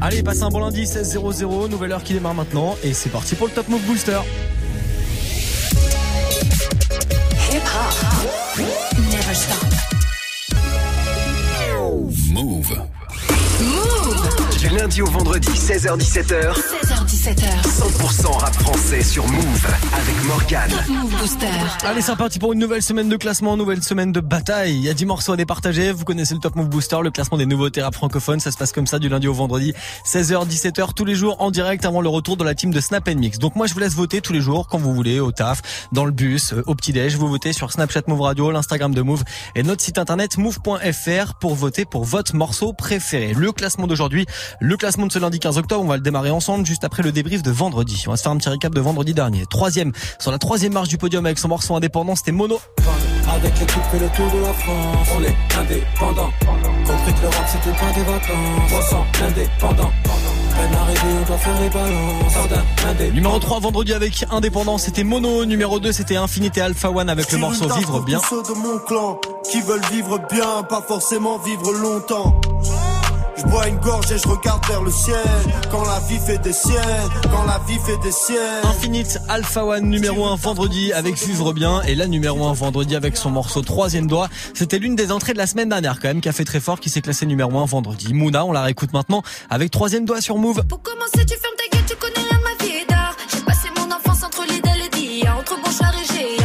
Allez, passez un bon lundi 16-0-0, nouvelle heure qui démarre maintenant et c'est parti pour le Top Move Booster. Hip -hop. Never stop. Lundi au vendredi, 16h17h. 16h17h. 100% rap français sur Move avec Morgan. Move Booster. Allez, c'est parti pour une nouvelle semaine de classement, nouvelle semaine de bataille. Il y a 10 morceaux à départager. Vous connaissez le Top Move Booster, le classement des nouveautés rap francophones. Ça se passe comme ça du lundi au vendredi, 16h, 17h tous les jours en direct avant le retour de la team de Snap Mix. Donc moi, je vous laisse voter tous les jours quand vous voulez, au taf, dans le bus, euh, au petit-déj. Vous votez sur Snapchat Move Radio, l'Instagram de Move et notre site internet move.fr pour voter pour votre morceau préféré. Le classement d'aujourd'hui, le classement de ce lundi 15 octobre, on va le démarrer ensemble juste après le débrief de vendredi. On va se faire un petit récap de vendredi dernier. Troisième, sur la troisième marche du podium avec son morceau indépendant, c'était Mono. Avec l'équipe fait le tour de la France, on est indépendant. Compris que l'Europe c'était pas des vacances, 300 indépendant. on balances. Numéro 3 vendredi avec Indépendant, c'était Mono. Numéro 2 c'était Infinité Alpha One avec le morceau Vivre bien. de mon clan qui veulent vivre bien, pas forcément vivre longtemps. Je bois une gorge et je regarde vers le ciel. Quand la vie fait des siennes, quand la vie fait des siennes. Infinite Alpha One numéro 1 vendredi avec Vivre bien et la numéro 1 vendredi avec son morceau Troisième Doigt. C'était l'une des entrées de la semaine dernière quand même qui a fait très fort, qui s'est classé numéro 1 vendredi. Mouna, on la réécoute maintenant avec Troisième Doigt sur Move. Pour commencer, tu fermes ta gueule, tu connais rien de ma vie d'art. J'ai passé mon enfance entre l'idée et l'idée, entre bon et avec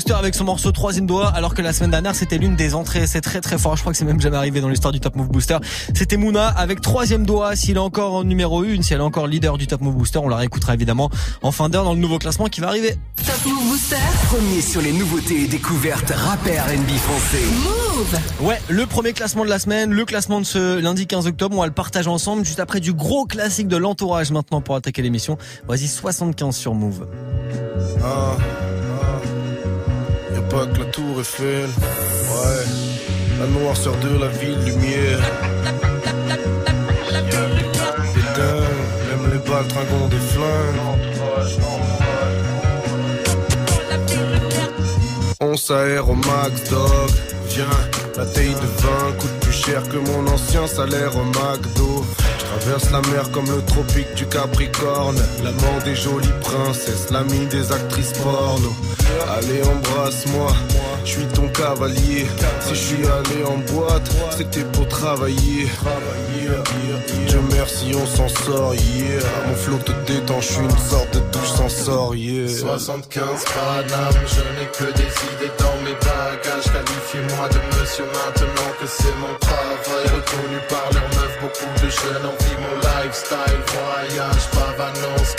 Booster avec son morceau troisième doigt, alors que la semaine dernière c'était l'une des entrées. C'est très très fort. Je crois que c'est même jamais arrivé dans l'histoire du Top Move Booster. C'était Mouna avec troisième doigt. S'il est encore en numéro 1, si elle est encore leader du Top Move Booster, on la réécoutera évidemment en fin d'heure dans le nouveau classement qui va arriver. Top Move Booster. Premier sur les nouveautés et découvertes rappeurs NB français. Move. Ouais, le premier classement de la semaine, le classement de ce lundi 15 octobre. On va le partager ensemble juste après du gros classique de l'entourage maintenant pour attaquer l'émission. Vas-y, 75 sur Move. Ah la tour Eiffel. Ouais, la noirceur de la ville, lumière. Des dingues, même les balles tringons des flingues. On s'aère au max, dog. Viens, la taille de vin coûte plus cher que mon ancien salaire au McDo. Traverse la mer comme le tropique du Capricorne. L'amant des jolies princesses, l'ami des actrices porno. Allez, embrasse-moi. je suis ton cavalier. Si je suis allé en boîte, c'était pour travailler. Dieu merci, on s'en sort, yeah. Mon flow te détend, je suis une sorte de douche sort, yeah. 75 Paname, je n'ai que des idées dans mes bagages. Qualifiez-moi de monsieur maintenant que c'est mon travail. Reconnu par leurs meufs, beaucoup de jeunes envient mon lifestyle. Voyage, pas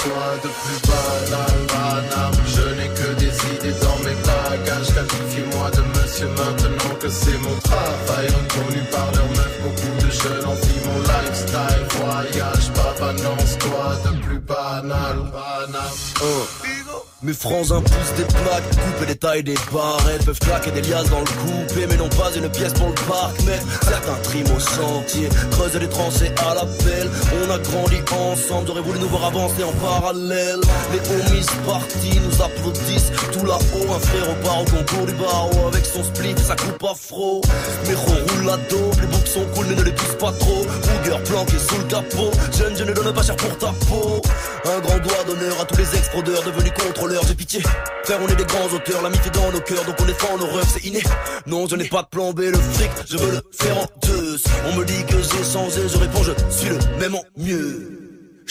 quoi de plus banal, banal. Je n'ai que des idées dans mes bagages. Qualifiez-moi de monsieur maintenant que c'est mon travail. Reconnu par leurs meufs, beaucoup de jeunes envient mon lifestyle. Voyage, pas quoi de plus banal, banal. Oh. Mes frangins poussent des plaques, coupent les tailles des barrettes, peuvent claquer des liasses dans le coupé, mais non pas une pièce pour le parc. Mais certains triment au sentier, creusent des tranchées à la pelle. On a grandi ensemble, j'aurais voulu nous voir avancer en parallèle. Les homies partis nous applaudissent tout là-haut. Un frère au bar au concours du barreau avec son split sa coupe afro. Mes roule la boucs sont cool mais ne les pousse pas trop. Booger planqué sous le capot, jeune je ne donne pas cher pour ta peau. Un grand doigt d'honneur à tous les ex-fraudeurs devenus contrôleurs, j'ai pitié. Frère, on est des grands auteurs, l'amitié dans nos cœurs, donc on défend nos rêves, c'est inné. Non, je n'ai pas de plan B, le fric, je veux le faire en deux. On me dit que j'ai changé, je réponds, je suis le même en mieux.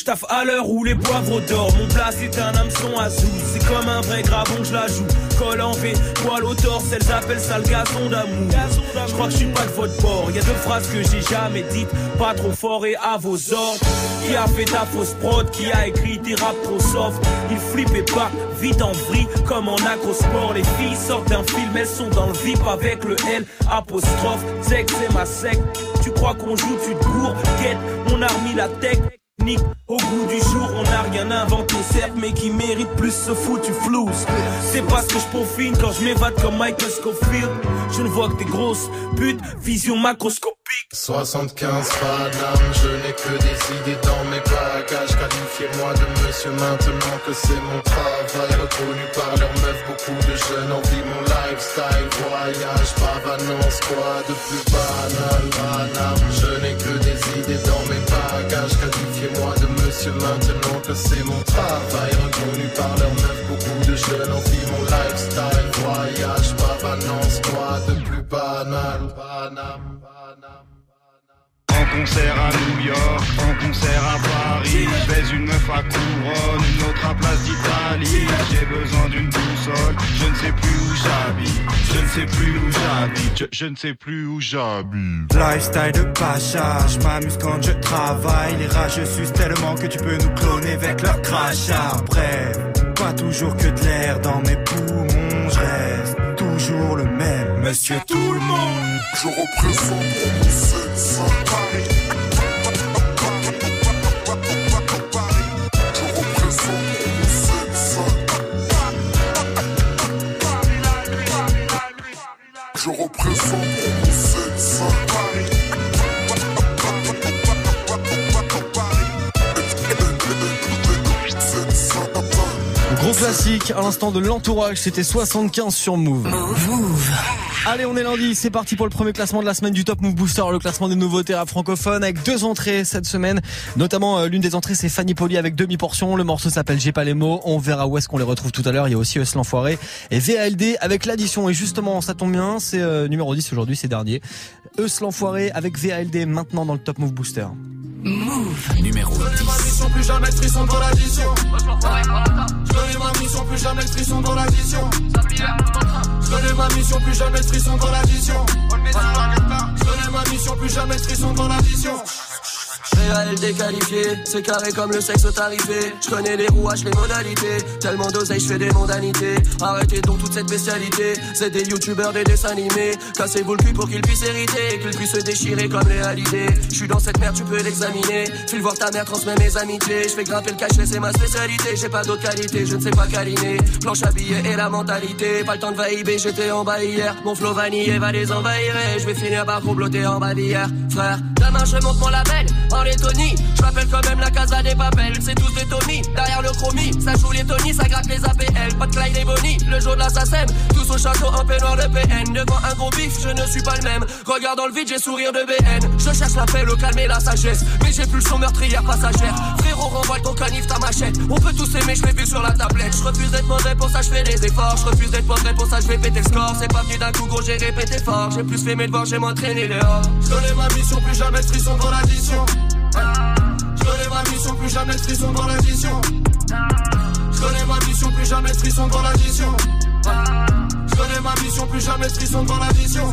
J'taffe à l'heure où les poivres dorment. Mon plat c'est un hameçon à sous. C'est comme un vrai gravon, je la joue. Col en V, poil au torse, elles appellent ça le gazon d'amour. Je crois que je suis pas de votre bord. Y a deux phrases que j'ai jamais dites. Pas trop fort et à vos ordres. Qui a fait ta fausse prod, qui a écrit tes rap trop soft? Il flippe et pas vite en vrille comme en acrosport. Les filles sortent d'un film, elles sont dans le vip avec le L apostrophe. Sexe c'est ma secte. Tu crois qu'on joue, tu te cours. Quête, on a remis la tech. Au bout du jour, on n'a rien inventé, certes, mais qui mérite plus ce foutu flou. C'est parce que je profine quand je m'évade comme Michael Scofield. Je ne vois que des grosses putes, vision macroscopique. 75 Paname, je n'ai que des idées dans mes bagages. Qualifiez-moi de monsieur maintenant que c'est mon travail. Reconnu par leurs meufs, beaucoup de jeunes envient mon lifestyle. Voyage, pavanance, quoi de plus banal, banal. Je n'ai que des idées dans mes bagages. Qualifiez-moi de monsieur maintenant que c'est mon travail. Reconnu par leurs meufs, beaucoup de jeunes envient mon lifestyle. Voyage, pavanance, quoi de plus banal concert à New York, en concert à Paris. Je vais une meuf à couronne, une autre à place d'Italie. J'ai besoin d'une boussole, je ne sais plus où j'habite. Je ne sais plus où j'habite, je, ne sais plus où j'habite. Lifestyle de pacha, je m'amuse quand je travaille. Les rageux sucent tellement que tu peux nous cloner avec leur crachat. Bref, pas toujours que de l'air dans mes poumons, je reste toujours le même. Monsieur tout le monde, je représente je représente Gros classique, à l'instant de l'entourage, c'était 75 sur Move. Allez, on est lundi, c'est parti pour le premier classement de la semaine du Top Move Booster, le classement des nouveautés à francophones avec deux entrées cette semaine. Notamment euh, l'une des entrées c'est Fanny Poli avec demi-portion, le morceau s'appelle J'ai pas les mots, on verra où est-ce qu'on les retrouve tout à l'heure, il y a aussi Eus l'enfoiré et VALD avec l'addition et justement ça tombe bien, c'est euh, numéro 10 aujourd'hui, c'est dernier. Eus l'enfoiré avec VALD maintenant dans le Top Move Booster. Move numéro 10. mission, plus jamais frisson dans l'addition. Je connais ma mission, plus jamais frisson dans l'addition. Je connais ma mission, plus jamais frisson dans l'addition. Je connais ma mission, plus jamais frisson dans l'addition. Réel déqualifié, c'est carré comme le sexe tarifé. Je connais les rouages, les modalités. Tellement d'oseille, je fais des mondanités. Arrêtez donc toute cette spécialité. C'est des youtubeurs, des dessins animés. Cassez-vous le cul pour qu'ils puissent hériter. Qu'ils puissent se déchirer comme les halidés. Je suis dans cette merde, tu peux l'examiner. File voir ta mère, transmets mes amitiés. Je fais grimper le cachet, c'est ma spécialité. J'ai pas d'autre qualité, je ne sais pas câliner. Planche billets et la mentalité. Pas le temps de vaïber, j'étais en bas hier. Mon flow vanillé va les envahir. je vais finir par comploter en bas d'hier. Frère, demain je monte mon label. Tony. Je m'appelle quand même la casa des papels, c'est tous des Tony. Derrière le chromie, ça joue les Tony, ça gratte les APL. Pas de Clyde et Bonnie, le jour de l'assassin. Tous au château en peignoir de PN. Devant un gros bif, je ne suis pas le même. Regarde dans le vide, j'ai sourire de BN. Je cherche la paix, le calme et la sagesse. Mais j'ai plus son meurtrière passagère. On renvoie ton canif, ta machette. On peut tous aimer, je l'ai vu sur la tablette. Je refuse d'être mauvais pour ça, je fais des efforts. Je refuse d'être mauvais pour ça, je vais péter score. C'est pas venu d'un coup, gros, j'ai répété fort. J'ai plus fait mes devoirs, j'ai m'entraîné dehors. Je connais ma mission, plus jamais frisson dans l'addition. Je connais ma mission, plus jamais frisson dans l'addition. Je connais ma mission, plus jamais frisson dans l'addition. Je connais ma mission, plus jamais frisson dans l'addition.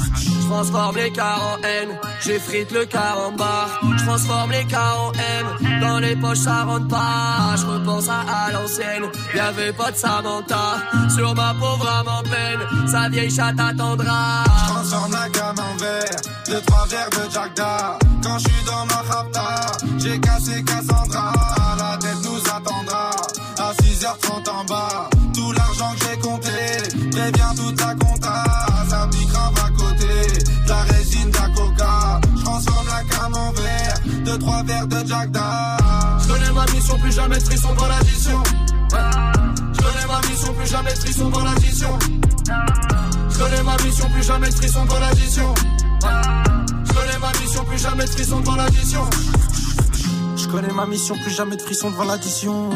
Transforme les cars en haine, j'effrite le car en bar. Je transforme les cars en M, dans les poches ça rentre pas. Je repense à, l'ancienne, y'avait pas de Samantha. Sur ma pauvre âme en peine, sa vieille chatte attendra. Je transforme la gamme en verre, deux trois verres de Jack Da. Quand je suis dans ma rapta, j'ai cassé Cassandra. La tête nous attendra, à 6h30 en bas. Tout l'argent que j'ai compté, préviens toute la compta. Deux verres de Jack. Je connais ma mission, plus jamais de frisson dans l'addition. Je connais ma mission, plus jamais de frisson dans l'addition. Je connais ma mission, plus jamais de. Je connais ma mission, plus jamais de frisson dans l'addition. Je connais ma mission, plus jamais de frisson devant l'addition.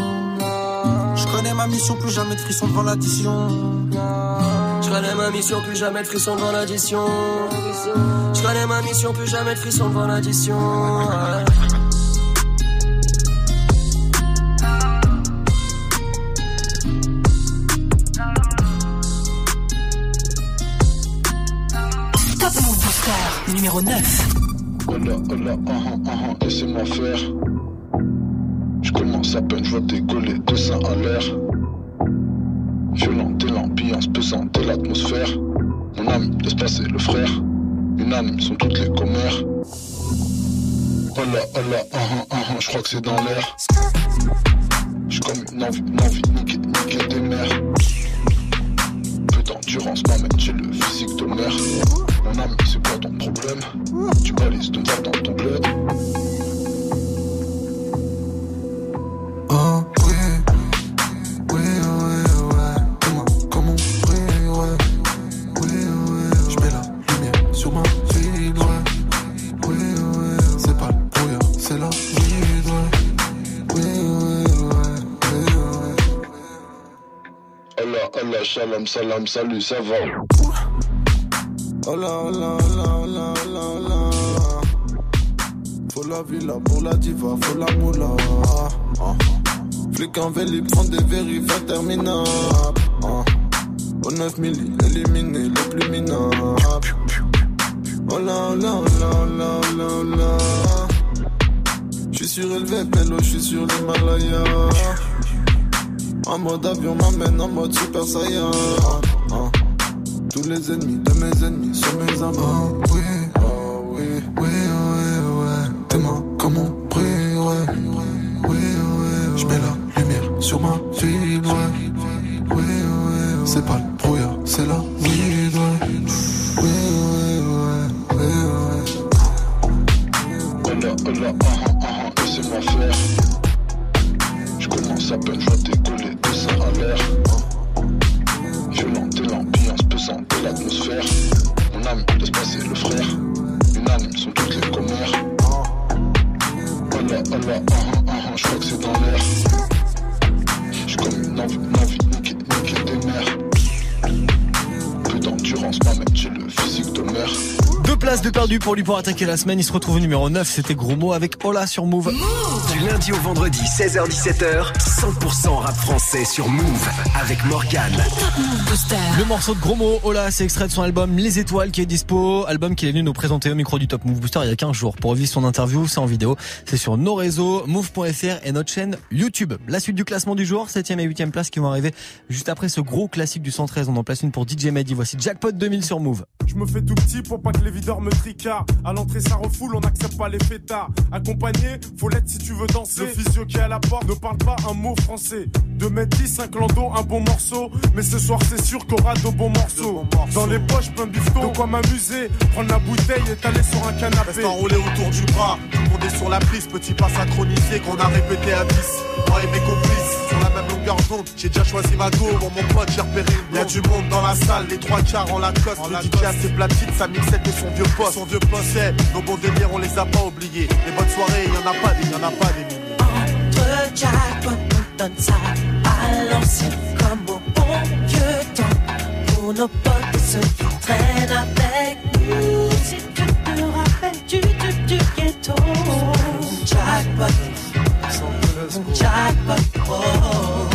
Je connais ma mission, plus jamais de frisson devant l'addition. Je connais ma mission, plus jamais de frisson devant l'addition. Je connais ma mission, plus jamais de frisson devant l'addition. Ouais. Top Move Booster numéro 9. Hola, hola, ah ah ah ah, laissez-moi faire. Je commence à peine, je vois décoller deux seins à l'air. Violente et l'ambiance pesante et l'atmosphère. Mon ami, laisse passer le frère. Unanimes sont toutes les commères. Hola, hola, ah ah ah ah, je crois que c'est dans l'air. J'ai comme une envie, une envie niquer, niquer des mères. Peu d'endurance m'amène, j'ai le physique de mère. Mon ami, c'est quoi ton problème? Tu balises ton verre dans ton bled. Oh, shalom, salam, salut, ça va? Hola, hola, hola, hola, hola, hola. Faut la villa pour la diva, faut la moula. Ah. Flic en vélib, prend des vérifs interminables. Ah. Au 9 milli, éliminé les plus minables. Hola, hola, hola, hola, hola, hola. J'suis surélevé, pélo, j'suis sur l'Himalaya. En mode avion m'amène en mode super saiyan. Ah. Tous les ennemis de mes ennemis sont mes oui, pour lui pour attaquer la semaine. Il se retrouve au numéro 9. C'était gros mot avec Ola sur Move. Du lundi au vendredi, 16h-17h, 100% rap français sur Move avec Morgan. Le morceau de gros mots, Ola, c'est extrait de son album Les Étoiles qui est dispo. Album qu'il est venu nous présenter au micro du Top Move Booster il y a 15 jours. Pour revivre son interview, c'est en vidéo. C'est sur nos réseaux, move.fr et notre chaîne YouTube. La suite du classement du jour, 7ème et 8ème place qui vont arriver juste après ce gros classique du 113. On en place une pour DJ Mehdi. Voici Jackpot 2000 sur Move. Je me fais tout petit pour pas que les videurs me tricardent. À l'entrée, ça refoule, on n'accepte pas les fêtards. Accompagné, faut l'être si tu veux danser. Le physio qui est à la porte ne parle pas un mot français. 2 mètres 10, 5 landau, un bon morceau. Mais ce soir, c'est sûr qu'on aura de bons morceaux. Dans les poches, plein de bifton. De quoi m'amuser, prendre la bouteille et t'aller sur un canapé. Reste enroulé autour du bras. Tout le monde est sur la piste, petit pas synchronisé qu'on a répété à 10. Moi et mes complices, J'ai déjà choisi ma go, bon, mon pote, j'ai repéré une Y'a du monde dans la salle, les trois quarts en Lacoste. le DJ a ses platines, sa mixette et son vieux poste. Son vieux poste, c'est nos bons délires, on les a pas oubliés. Les bonnes soirées, y'en a pas des, y'en a pas des milliers. Entre jackpot, on donne ça à l'ancienne comme au bon vieux temps. Pour nos potes et ceux qui traînent avec nous. Si tu te rappelles du, du, du ghetto. Jackpot, jackpot, oh.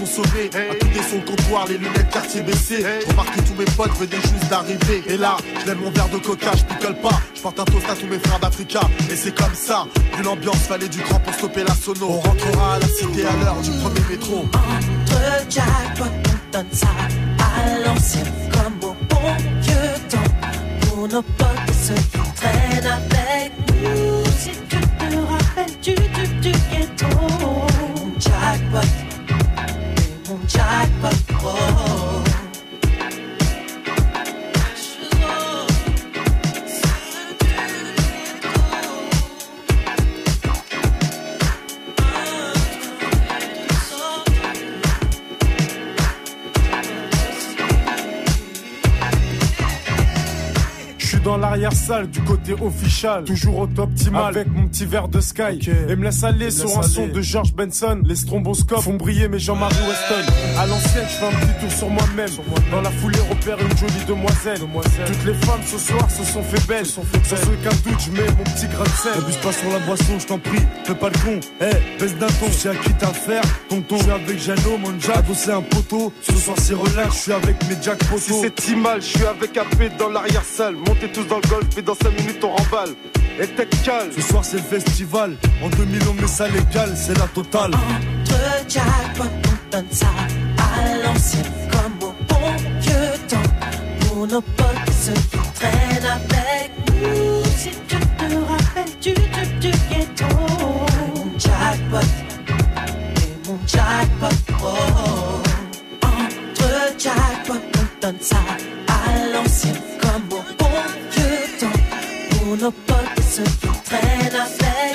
pour consommer. À côté son comptoir, les lunettes quartier baissées. Remarque que tous mes potes venaient juste d'arriver. Et là, je mon verre de coca, je picole pas. Je porte un toast à tous mes frères d'Africa. Et c'est comme ça, vu l'ambiance, fallait du grand pour stopper la sono. On rentrera à la cité à l'heure du premier métro. Entre jackpot, on donne ça à l'ancienne comme au bon vieux temps. Pour nos potes ceux qui traînent avec du côté official, toujours au top optimal avec petit verre de Sky. Et me laisse aller sur un son de George Benson. Les stromboscopes font briller mes Jean-Marie Weston. À l'ancienne, je fais un petit tour sur moi-même. Dans la foulée, repère une jolie demoiselle. Toutes les femmes ce soir se sont fait belles. Sans aucun doute, je mets mon petit grain de sel. N'abuse pas sur la boisson, je t'en prie. Fais pas le con. Eh, baisse d'un ton. Je sais à qui t'as affaire. Tonton, je suis avec Jano, mon Jack. Adossé un poteau. Ce soir, c'est relax. Je suis avec mes Jack Poto. Si c'est mal, je suis avec AP dans l'arrière-salle. Montez tous dans le golf et dans 5 minutes on remballe. Et tech calme. Ce soir c'est le festival. En 2000 on met ça légal, c'est la totale. Entre jackpot, on donne ça à l'ancienne comme au bon vieux temps. Pour nos potes et ceux qui traînent avec nous. Si tu te rappelles du, du, du ghetto. Jackpot, et mon jackpot, oh. Entre jackpot, on donne ça à l'ancienne comme au bon vieux temps. Pour nos potes ceux qui traînent.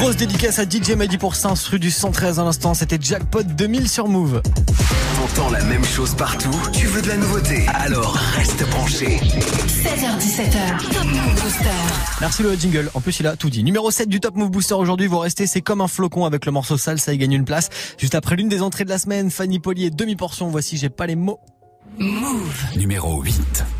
Grosse dédicace à DJ Mehdi pour ça, rue du 113 à l'instant. C'était Jackpot 2000 sur Move. T'entends la même chose partout Tu veux de la nouveauté Alors reste branché. 16h17h, Top Move Booster. Merci le jingle. En plus, il a tout dit. Numéro 7 du Top Move Booster aujourd'hui. Vous restez, c'est comme un flocon avec le morceau sale. Ça y gagne une place. Juste après l'une des entrées de la semaine, Fanny Poli et demi-portion. Voici, j'ai pas les mots. Move. Numéro 8.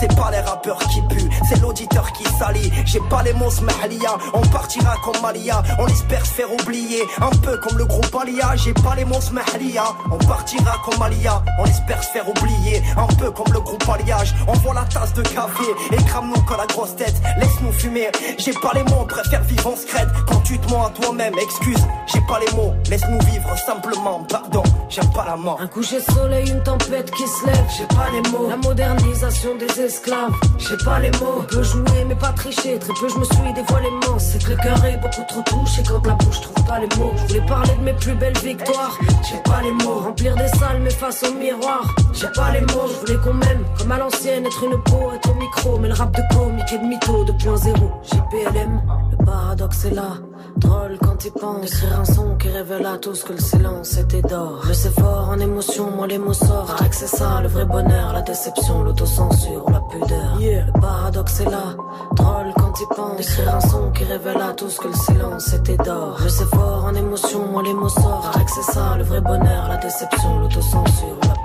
C'est pas les rappeurs qui puent, c'est l'auditeur qui salit. J'ai pas les mots smahlia, on partira comme Malia. On espère se faire oublier, un peu comme le groupe Alia. J'ai pas les mots smahlia, on partira comme Malia. On espère se faire oublier, un peu comme le groupe Alliage. On voit la tasse de café et crame-nous quand la grosse tête. Laisse-nous fumer, j'ai pas les mots, on préfère vivre en secrète. Quand tu te mens à toi-même, excuse, j'ai pas les mots. Laisse-nous vivre simplement, pardon, j'aime pas la mort. Un coucher de soleil, une tempête qui se lève, j'ai pas les mots. La modernisation des esclaves, j'ai pas les mots. On peut jouer mais pas tricher, très peu je me suis dévoilé immense. C'est que le cœur est beaucoup trop touché quand la bouche trouve pas les mots. Je voulais parler de mes plus belles victoires, j'ai pas les mots. Remplir des salles mais face au miroir, j'ai pas les mots. Je voulais qu'on m'aime comme à l'ancienne, être une peau, être au micro. Mais le rap de comique et de mytho 2.0, j'ai PLM, le paradoxe est là. Drôle quand il pense d'écrire un son qui révèle à tous que le silence était d'or. Je sais fort en émotion, moi les mots sortent. Paraît que c'est ça le vrai bonheur, la déception, l'autocensure, la pudeur. Le paradoxe est là. Drôle quand il pense d'écrire un son qui révèle à tous que le silence était d'or. Je sais fort en émotion, moi les mots sortent. Paraît que c'est ça le vrai bonheur, la déception, l'autocensure, la pudeur.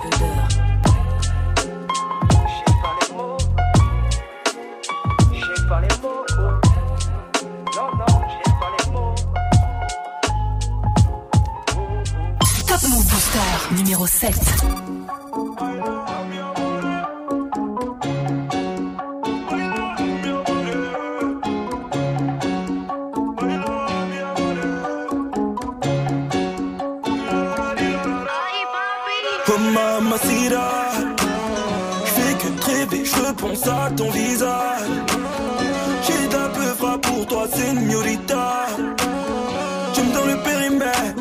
Rêver, je pense à ton visage. J'ai d'un peu frappe pour toi, señorita. Tu me donnes le périmètre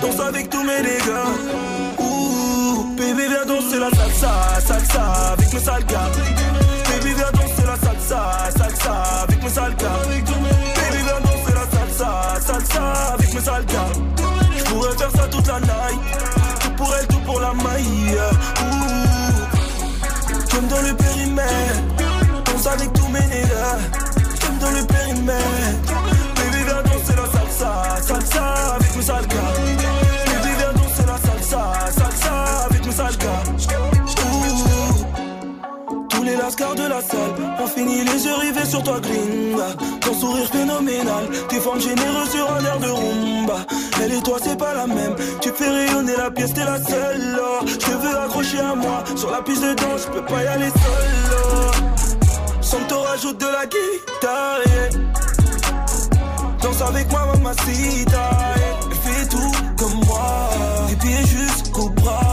Danse avec tous mes dégâts viens danser la salsa, salsa avec mes sales gars Baby viens danser la salsa, salsa avec mes sales gars Baby viens danser la salsa, salsa avec mes sales gars Je pourrais faire ça toute la night. Tout pour elle, tout pour la maille. Ouh, tu me donnes le périmètre. Danse avec tous mes nègres. Tu me donnes le périmètre De la salle ont fini les yeux rivés sur toi, gringa. Ton sourire phénoménal, tes formes généreuses sur un air de rumba. Elle et toi, c'est pas la même. Tu fais rayonner la pièce, t'es la seule. Je te veux accrocher à moi. Sur la piste de danse, je peux pas y aller seul. là. Sans que t'en rajoutes de la guitare. Danse avec moi, mamacita. yeah. Fait tout comme moi. Des pieds jusqu'au bras.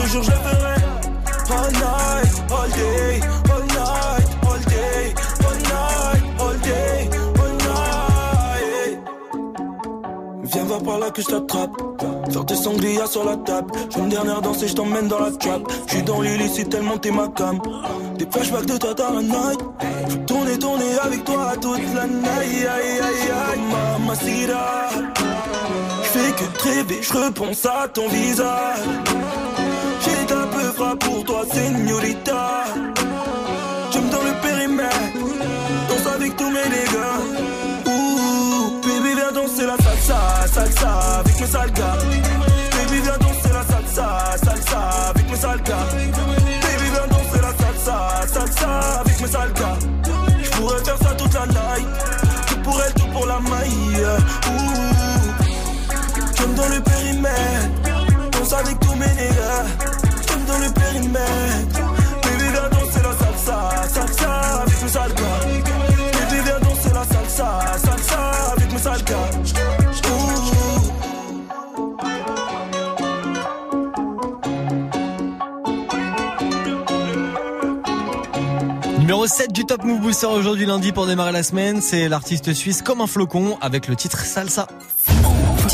Faire danser, je le ferai. All night, all day, all night, all day, all night, all day, all night. Viens voir par là que je t'attrape. Faire tes sangliers sur la table. Je une dernière danse et je t'emmène dans la trap. Je suis dans l'illicite tellement t'es ma cam. Des flashbacks de toi dans la night. Je veux tourner, tourner avec toi toute la night. Aïe, aïe, aïe, mamacita. Je fais que te rêver, je repense à ton visage pour toi, señorita. J'aime dans le périmètre, danse avec tous mes dégâts. Ouh, baby, viens danser la salsa, salsa avec mes sales. Baby, viens danser la salsa, salsa avec mes sales. Baby, viens danser la salsa, salsa avec mes sales gars. J'pourrais faire ça toute la night, tout pour elle, tout pour la maille. Ouh, j'aime dans le périmètre, danse avec tous viens danser la salsa, salsa mes viens danser la salsa, salsa mes. Numéro 7 du Top Move Booster aujourd'hui lundi pour démarrer la semaine, c'est l'artiste suisse Comme un flocon avec le titre Salsa.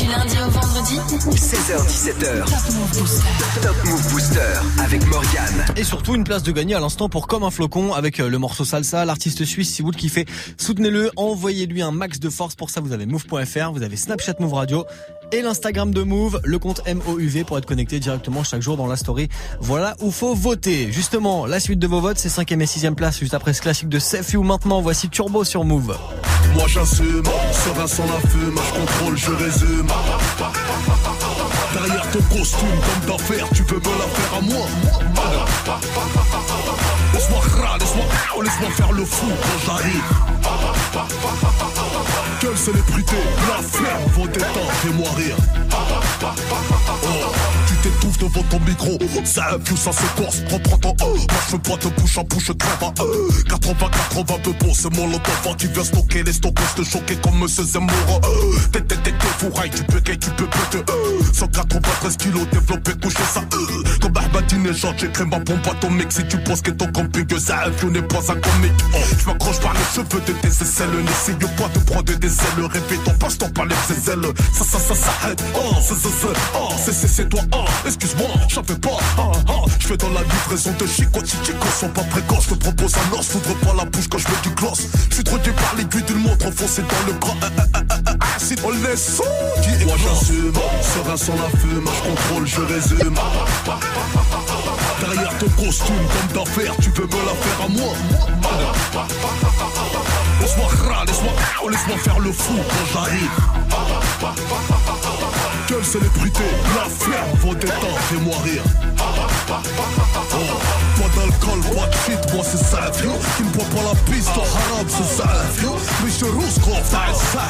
Du lundi au vendredi 16h17h. Top Move Booster. Top Move Booster avec Morgane. Et surtout une place de gagner à l'instant pour Comme un flocon avec euh, le morceau Salsa, l'artiste suisse. Si vous le kiffez, soutenez-le, envoyez-lui un max de force. Pour ça, vous avez move.fr, vous avez Snapchat Move Radio et l'Instagram de Move, le compte MOUV pour être connecté directement chaque jour dans la story. Voilà où faut voter. Justement, la suite de vos votes, c'est 5 et 6 place juste après ce classique de You. Maintenant, voici Turbo sur Move. Moi j'assume, serein sans la fume, je contrôle, je résume. Derrière ton costume, comme d'affaires, tu peux me la faire à moi. Laisse-moi laisse-moi laisse-moi faire le fou quand j'arrive. Quelle célébrité, la ferme, vos détentes, fais-moi rire. Oh, t'étouffes devant ton micro, ça infuse, ça se corse, prends, prends ton je veux pas te bouche à bouche, crève à euh. 80, 80 peu bon, c'est mon lotofant qui vient stocker les stockers, te choquer comme Monsieur Zemmour. T'es, t'es, t'es, fourraille, tu peux tu peux péter. Euh. 193 kilos développé, couché ça. Euh. Comme Ahmadinejad, j'écris ma bombe atomique. Si tu penses que ton camping, ça infuse, n'est pas un comique. Oh. Je m'accroche par les cheveux de tes aisselles, n'essaye pas de prendre des ailes. Répète ton passe-temps par les ailes. Ça, ça, ça, ça. Oh, c'est, c'est, c'est, oh, c'est, c'est, c'est toi. Oh, excuse-moi, j'en fais pas. Oh, oh. Je fais dans la livraison de chico, si chicos sont pas précoces. Je te propose un os, s'ouvre pas la bouche quand je mets du gloss. Je suis trop par l'aiguille d'une montre enfoncée dans le bras. Si on laisse qui Moi j'assume, serein sans la fume, je contrôle, je résume. Derrière ton costume, comme d'affaires, tu veux me la faire à moi. Laisse-moi râler, laisse-moi laisse-moi faire le fou quand j'arrive. Quelle célébrité, la ferme, détentes, fais-moi rire. Oh, pas d'alcool, pas de shit, moi c'est ça, vieux. Qui ne boit pas la piste, au haram, c'est ça, vieux. Mais je rousse, gros, c'est ça,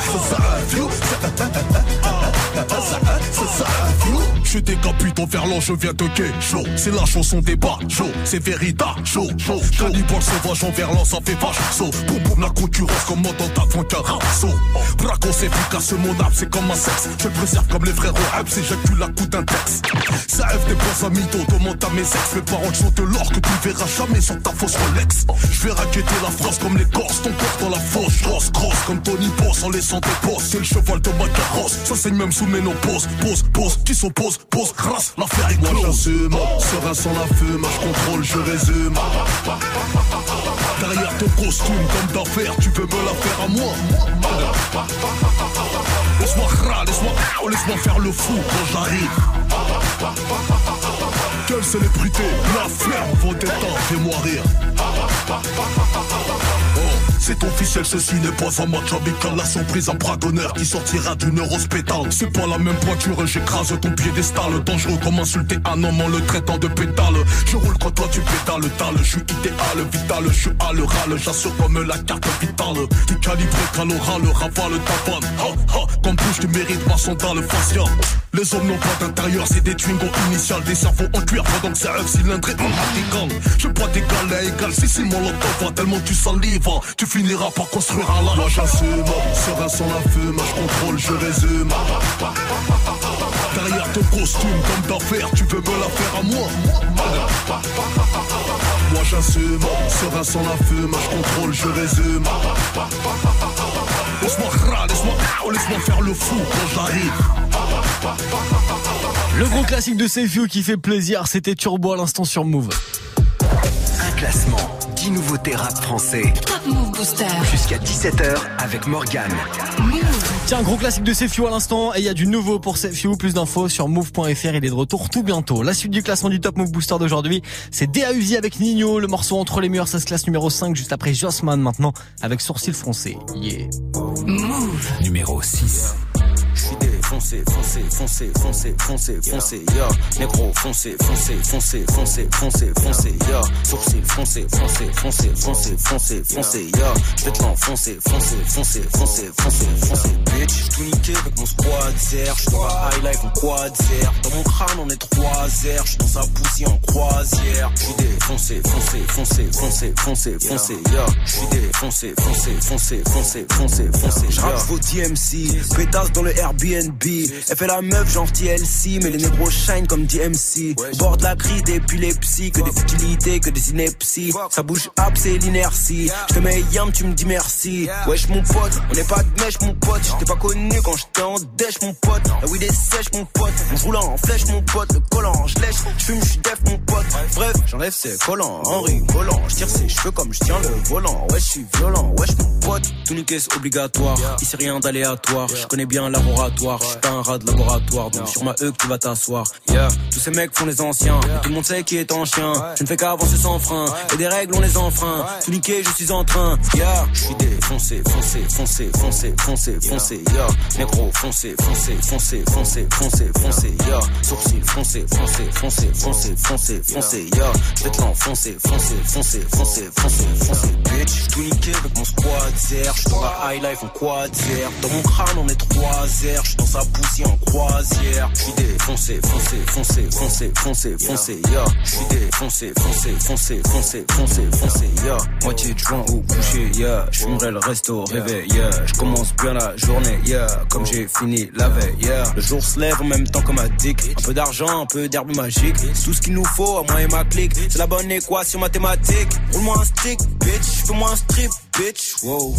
vieux. C'est ça, vieux. Je décapite en verlan, je viens de gay, chaud. C'est la chanson des bas, chaud. C'est vérita, chaud, chaud. Cannibal sauvage en verlan, ça fait vache, saut. Boum, boum, la concurrence comme moi dans ta frontière, saut. Bracos efficace, mon âme, c'est comme un sexe. Je préserve comme les frères Web, si j'accule la coup d'un texte. Ça F des bons amis, demande à mes ex. Mes parents sont de l'or que tu verras jamais sur ta fausse Rolex. Je vais raqueter la France comme les Corses, ton corps dans la fosse. Grosse, grosse, comme Tony Boss en laissant des bosses. C'est le cheval de ma carrosse, ça saigne même sous mes pose, pose, pose, qui s'oppose, pose, grâce, l'affaire est Moi j'assume, serein sans la fume, je contrôle, je résume. Derrière ton costume, comme d'affaires, tu veux me la faire à moi. Laisse-moi râler, laisse-moi laisse-moi faire le fou quand j'arrive. Quelle célébrité, la ferme, vos détentes, fais-moi rire. Oh, c'est officiel, ceci n'est pas un match amical. La surprise en bras d'honneur qui sortira d'une pétale C'est pas la même pointure, j'écrase ton piédestal. Dangereux comme insulter un homme en le traitant de pétale. Je roule quand toi tu pétales, tal Je suis idéal, vital, je suis à l'oral J'assure comme la carte vitale. Tu calibré caloral, rafale ta panne. Ha, ha, Comme bouche tu mérites ma sandale fascia Les hommes n'ont pas d'intérieur, c'est des twingos initiales Des cerveaux en cuir que c'est un cylindré en gang Je bois d'égal à égal, si si mon lot tellement tu salives Tu finiras par construire un Moi j'assume, serein sans la fume, je contrôle, je résume. Derrière ton costume, comme d'affaires, tu veux me la faire à moi. Moi j'assume, serein sans la fume, je contrôle, je résume. Laisse-moi laisse-moi laisse faire le fou quand j'arrive. Le gros classique de Safe You qui fait plaisir, c'était Turbo à l'instant sur Move. Un classement 10 nouveautés rap français. Top Move Booster. Jusqu'à 17h avec Morgane. Tiens, gros classique de Sefiu à l'instant et il y a du nouveau pour Sefiu. Plus d'infos sur move.fr. Il est de retour tout bientôt. La suite du classement du Top Move Booster d'aujourd'hui, c'est Uzi avec Nino. Le morceau entre les murs, ça se classe numéro 5 juste après Jossman maintenant avec Sourcil Français. Yeah. Move. Numéro 6 foncé, foncé, foncé, foncé, foncé, foncé, yo. Négro, foncé, foncé, foncé, foncé, foncé, foncé, yo. Sourcil, foncé, foncé, foncé, foncé, foncé, foncé, yo. J'vais te l'enfoncer, foncé, foncé, foncé, foncé, foncé, bitch. Tout niqué avec mon squad zer. J'suis dans la high life en quad zer. Dans mon crâne on est trois airs. J'suis dans sa poussière en croisière. J'suis défoncé, foncé, foncé, foncé, foncé, foncé, yo. J'suis défoncé, foncé, foncé, foncé, foncé, foncé, J'rappe vos DMC, pétasse dans le Airbnb. Elle fait la meuf genre TLC, mais les négros shine comme DMC. Bord de la crise d'épilepsie, que des futilités, que des inepties. Ça bouge up, c'est l'inertie. Je te mets yam, tu me dis merci. Wesh mon pote, on n'est pas de mèche mon pote. J'étais pas connu quand j'étais en dèche mon pote. La weed est sèche mon pote. On roule en flèche mon pote. Le collant, je lèche. Je fume, je def mon pote. Bref, j'enlève ses collants en rigolant. Je tire ses cheveux comme je tiens le volant. Wesh, je suis violent. Wesh mon pote. Tout niquer c'est obligatoire. Ici rien d'aléatoire. Je connais bien laboratoire. Je pas un rat de laboratoire. Donc sur ma E que tu vas t'asseoir. Yeah. Tous ces mecs font les anciens. Tout le monde sait qui est en chien. Je ne fais qu'avancer sans frein. Et des règles on les enfreint. Tout niquer, je suis en train. Yeah. Je suis défoncé, foncé, foncé, foncé, foncé, foncé. Yeah. Négro, foncé, foncé, foncé, foncé, foncé, foncé. Yeah. Sourcil, foncé, foncé, foncé, foncé, foncé, foncé. Yeah. Je te l'enfoncer, foncé, foncé, foncé, foncé, foncé. Bitch, tout niqué avec mon squad. Je suis dans la high life en quad. Dans mon crâne on est trois airs. Je suis dans poussière en croisière. Je suis défoncé, foncé, foncé, foncé, foncé, foncé. Yeah. Je suis défoncé, foncé, foncé, foncé, foncé, foncé. Yeah. Moitié de joint au coucher. Yeah. Je fumerai le resto réveil. Yeah. Je commence bien la journée. Yeah. Comme j'ai fini la veille. Yeah. Le jour se lève en même temps comme un dick. Un peu d'argent, un peu d'herbe magique. Tout ce qu'il nous faut à moi et ma clique. C'est la bonne équation mathématique. Roule-moi un stick, bitch. Fais-moi un strip, bitch. Wow.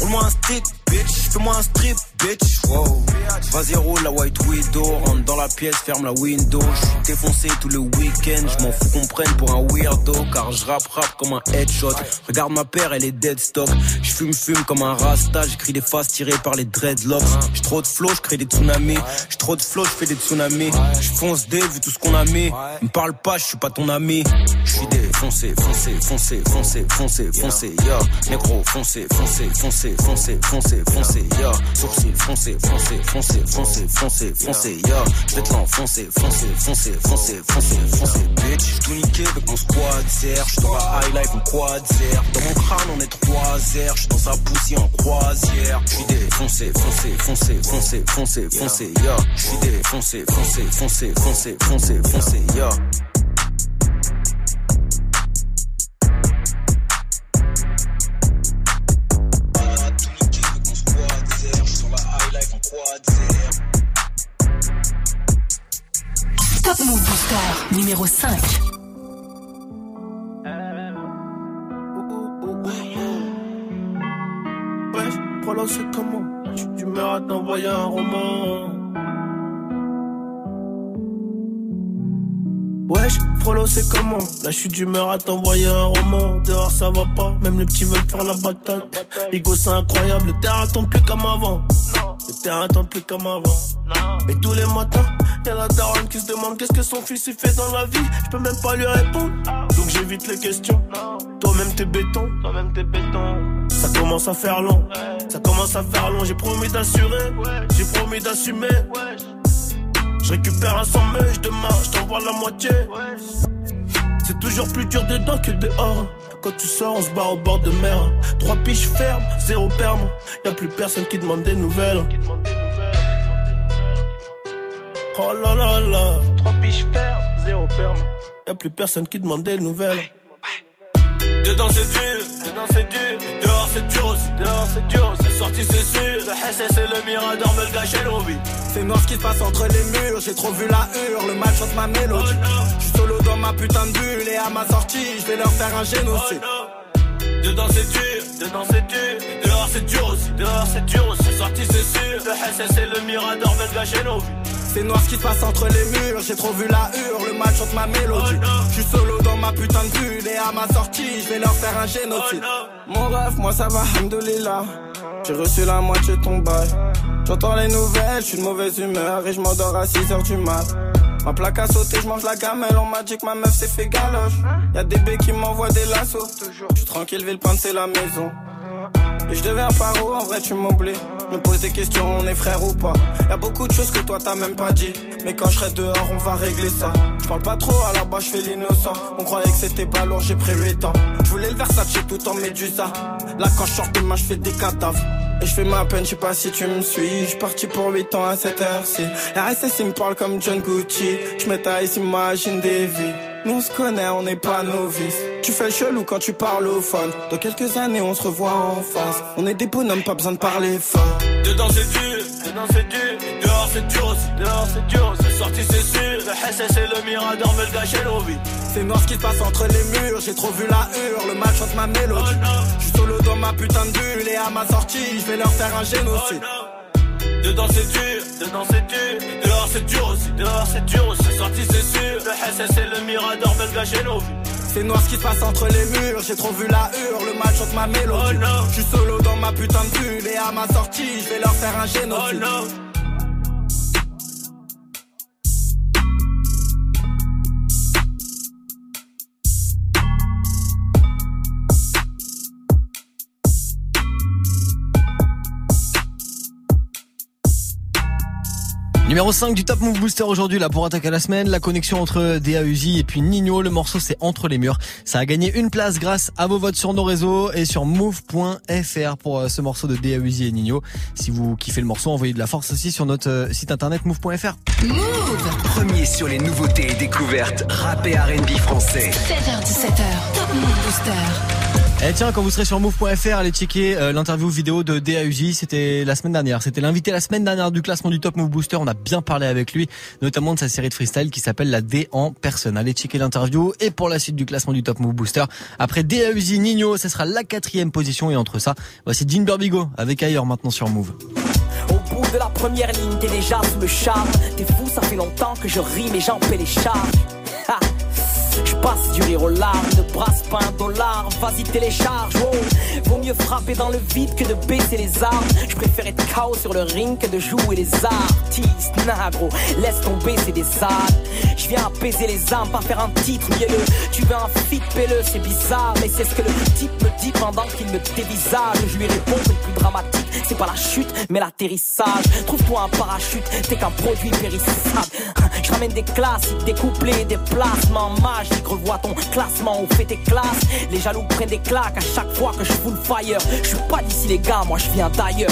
Roule-moi un stick, bitch. Fais-moi un strip, bitch. Wow. Vas-y, roule la white widow. Rentre dans la pièce, ferme la window. J'suis défoncé tout le week-end. J'm'en fous qu'on prenne pour un weirdo. Car je rap comme un headshot. Regarde ma paire, elle est dead stock. J'fume fume comme un rasta. J'écris des faces tirées par les dreadlocks. J'ai trop de flow, j'crée des tsunamis. J'ai trop de flow, j'fais des tsunamis. J'fonce des vu tout ce qu'on a mis. Me parle pas, j'suis pas ton ami. J'suis défoncé, foncé, foncé, foncé, foncé, foncé, yeah. Négro, foncé, foncé, foncé, foncé, foncé, foncé, yeah. Sourcil, foncé, foncé, foncé, foncé, foncé, foncé, yeah. J'vais te l'enfoncer, foncé, foncé, foncé, foncé, foncé, bitch. J'suis tout niqué avec mon squad zer. J'suis dans la high life en quad zer. Dans mon crâne on est trois airs. J'suis dans sa poussière en croisière. J'suis défoncé, foncé, foncé, foncé, foncé, foncé, yeah. J'suis défoncé, foncé, foncé, foncé, foncé, foncé, yeah. Numéro 5. Wesh, voilà c'est comment. Tu, tu meurs à t'envoyer un roman. Wesh, Frollo c'est comment? Là suis d'humeur à t'envoyer un roman. Dehors ça va pas, même les petits veulent faire la bataille Ligo c'est incroyable, le terrain tombe plus comme avant Le terrain tombe plus comme avant. Et tous les matins, y'a la daronne qui se demande Qu'est-ce que son fils il fait dans la vie. Je peux même pas lui répondre. Donc j'évite les questions. Toi-même t'es béton. Toi-même t'es béton. Ça commence à faire long. Ça commence à faire long. J'ai promis d'assurer. J'ai promis d'assumer. Je récupère un sans mèche demain, je t'envoie la moitié. C'est toujours plus dur dedans que dehors. Quand tu sors, on se barre au bord de mer. Trois piches fermes, zéro perme. Y'a plus personne qui demande des nouvelles. Oh là là là. Trois piches fermes, zéro perme. Y'a plus personne qui demande des nouvelles. Dedans c'est dur, dedans c'est dur. Dehors c'est dur aussi, dehors c'est dur. C'est sorti c'est sûr. Le SS et le Mirador me le l'envie. C'est noir ce qui se passe entre les murs, j'ai trop vu la hurle, le mal chante ma mélodie. Solo dans ma putain de bulle et à ma sortie, je vais leur faire un génocide. Dedans c'est dur, dedans c'est dur. Et dehors c'est dur aussi, dehors c'est dur aussi. C'est sorti c'est sûr. Le SS et le Mirador me le gâchaient l'envie. C'est noir ce qui se passe entre les murs, j'ai trop vu la hurle, le mal chante ma mélodie. Je suis solo dans ma putain de bulle et à ma sortie, je vais leur faire un génocide. Mon rêve, moi ça va, hamdoulilah. J'ai reçu la moitié de ton bail. J'entends les nouvelles, je suis de mauvaise humeur et je m'endors à 6h du mat. Ma plaque a sauté, je mange la gamelle, on m'a dit que ma meuf s'est fait galoche. Y'a des baies qui m'envoient des lassos. Je suis tranquille, Villepinte c'est la maison. Et je deviens paro, en vrai tu m'oublies. Me pose des questions, on est frère ou pas. Y'a beaucoup de choses que toi t'as même pas dit. Mais quand je serai dehors, on va régler ça. Je parle pas trop, à la bas je fais l'innocent. On croyait que c'était pas lourd, j'ai pris 8 ans. Je voulais le Versace tout en médusa. Là quand je sors de main, je fais des cadavres. Et je fais ma peine, je sais pas si tu me suis. Je parti pour 8 ans à cette heure-ci. RSS il me parle comme John Gucci. Je me taille, s'imagine des vies. Nous on se connaît, on n'est pas novices. Tu fais chelou quand tu parles au phone. Dans quelques années, on se revoit en face. On est des bonhommes, pas besoin de parler fort. Dedans c'est dur, dedans c'est dur. C'est dur aussi, dehors c'est dur, c'est sorti c'est sûr. Le SS et le Mirador me le gâchaient nos vies. C'est noir ce qui se passe entre les murs, j'ai trop vu la hurle, le mal chante ma mélodie. Je suis solo dans ma putain de bulle et à ma sortie, je vais leur faire un génocide. Dedans c'est dur, dedans c'est dur, dehors c'est dur aussi, dehors c'est dur aussi. Sorti c'est sûr, le SS et le Mirador le gâchaient nos vies. C'est noir ce qui se passe entre les murs, j'ai trop vu la hurle, le mal chante ma mélodie. Je suis solo dans ma putain de bulle et à ma sortie, je vais leur faire un génocide. Numéro 5 du Top Move Booster aujourd'hui là pour attaquer la semaine, la connexion entre DA Uzi et puis Nino, le morceau c'est Entre les murs. Ça a gagné une place grâce à vos votes sur nos réseaux et sur move.fr pour euh, ce morceau de DA Uzi et Nino. Si vous kiffez le morceau, envoyez de la force aussi sur notre euh, site internet move.fr. Move Premier sur les nouveautés et découvertes rap et R&B français. 16h17h, Top Move Booster. Eh tiens, quand vous serez sur move.fr, allez checker euh, l'interview vidéo de DA Uzi, c'était la semaine dernière. C'était l'invité la semaine dernière du classement du Top Move Booster. On a bien parlé avec lui, notamment de sa série de freestyle qui s'appelle la D en personne. Allez checker l'interview et pour la suite du classement du Top Move Booster. Après DA Uzi, Nino, ce sera la quatrième position et entre ça, voici Jean Burbigo avec ailleurs maintenant sur Move. Au bout de la première ligne, t'es déjà sous le charme. T'es fou, ça fait longtemps que je rime et j'en paie les charges. Je passe du rire aux larmes, ne brasse pas un dollar, vas-y télécharge, oh. Vaut mieux frapper dans le vide que de baisser les armes. Je préfère être KO sur le ring que de jouer les artistes. Nah gros, laisse tomber, c'est des salles. Je viens apaiser les âmes, pas faire un titre mielleux. Tu veux un fit pelleux, c'est bizarre, mais c'est ce que le type me dit pendant qu'il me dévisage. Je lui réponds que le plus dramatique, c'est pas la chute, mais l'atterrissage. Trouve-toi un parachute, t'es qu'un produit périssable. Je ramène des classiques, des couplets, des placements magiques. Revois ton classement, on fait tes classes. Les jaloux prennent des claques à chaque fois que je full fire. Je suis pas d'ici les gars, moi je viens d'ailleurs.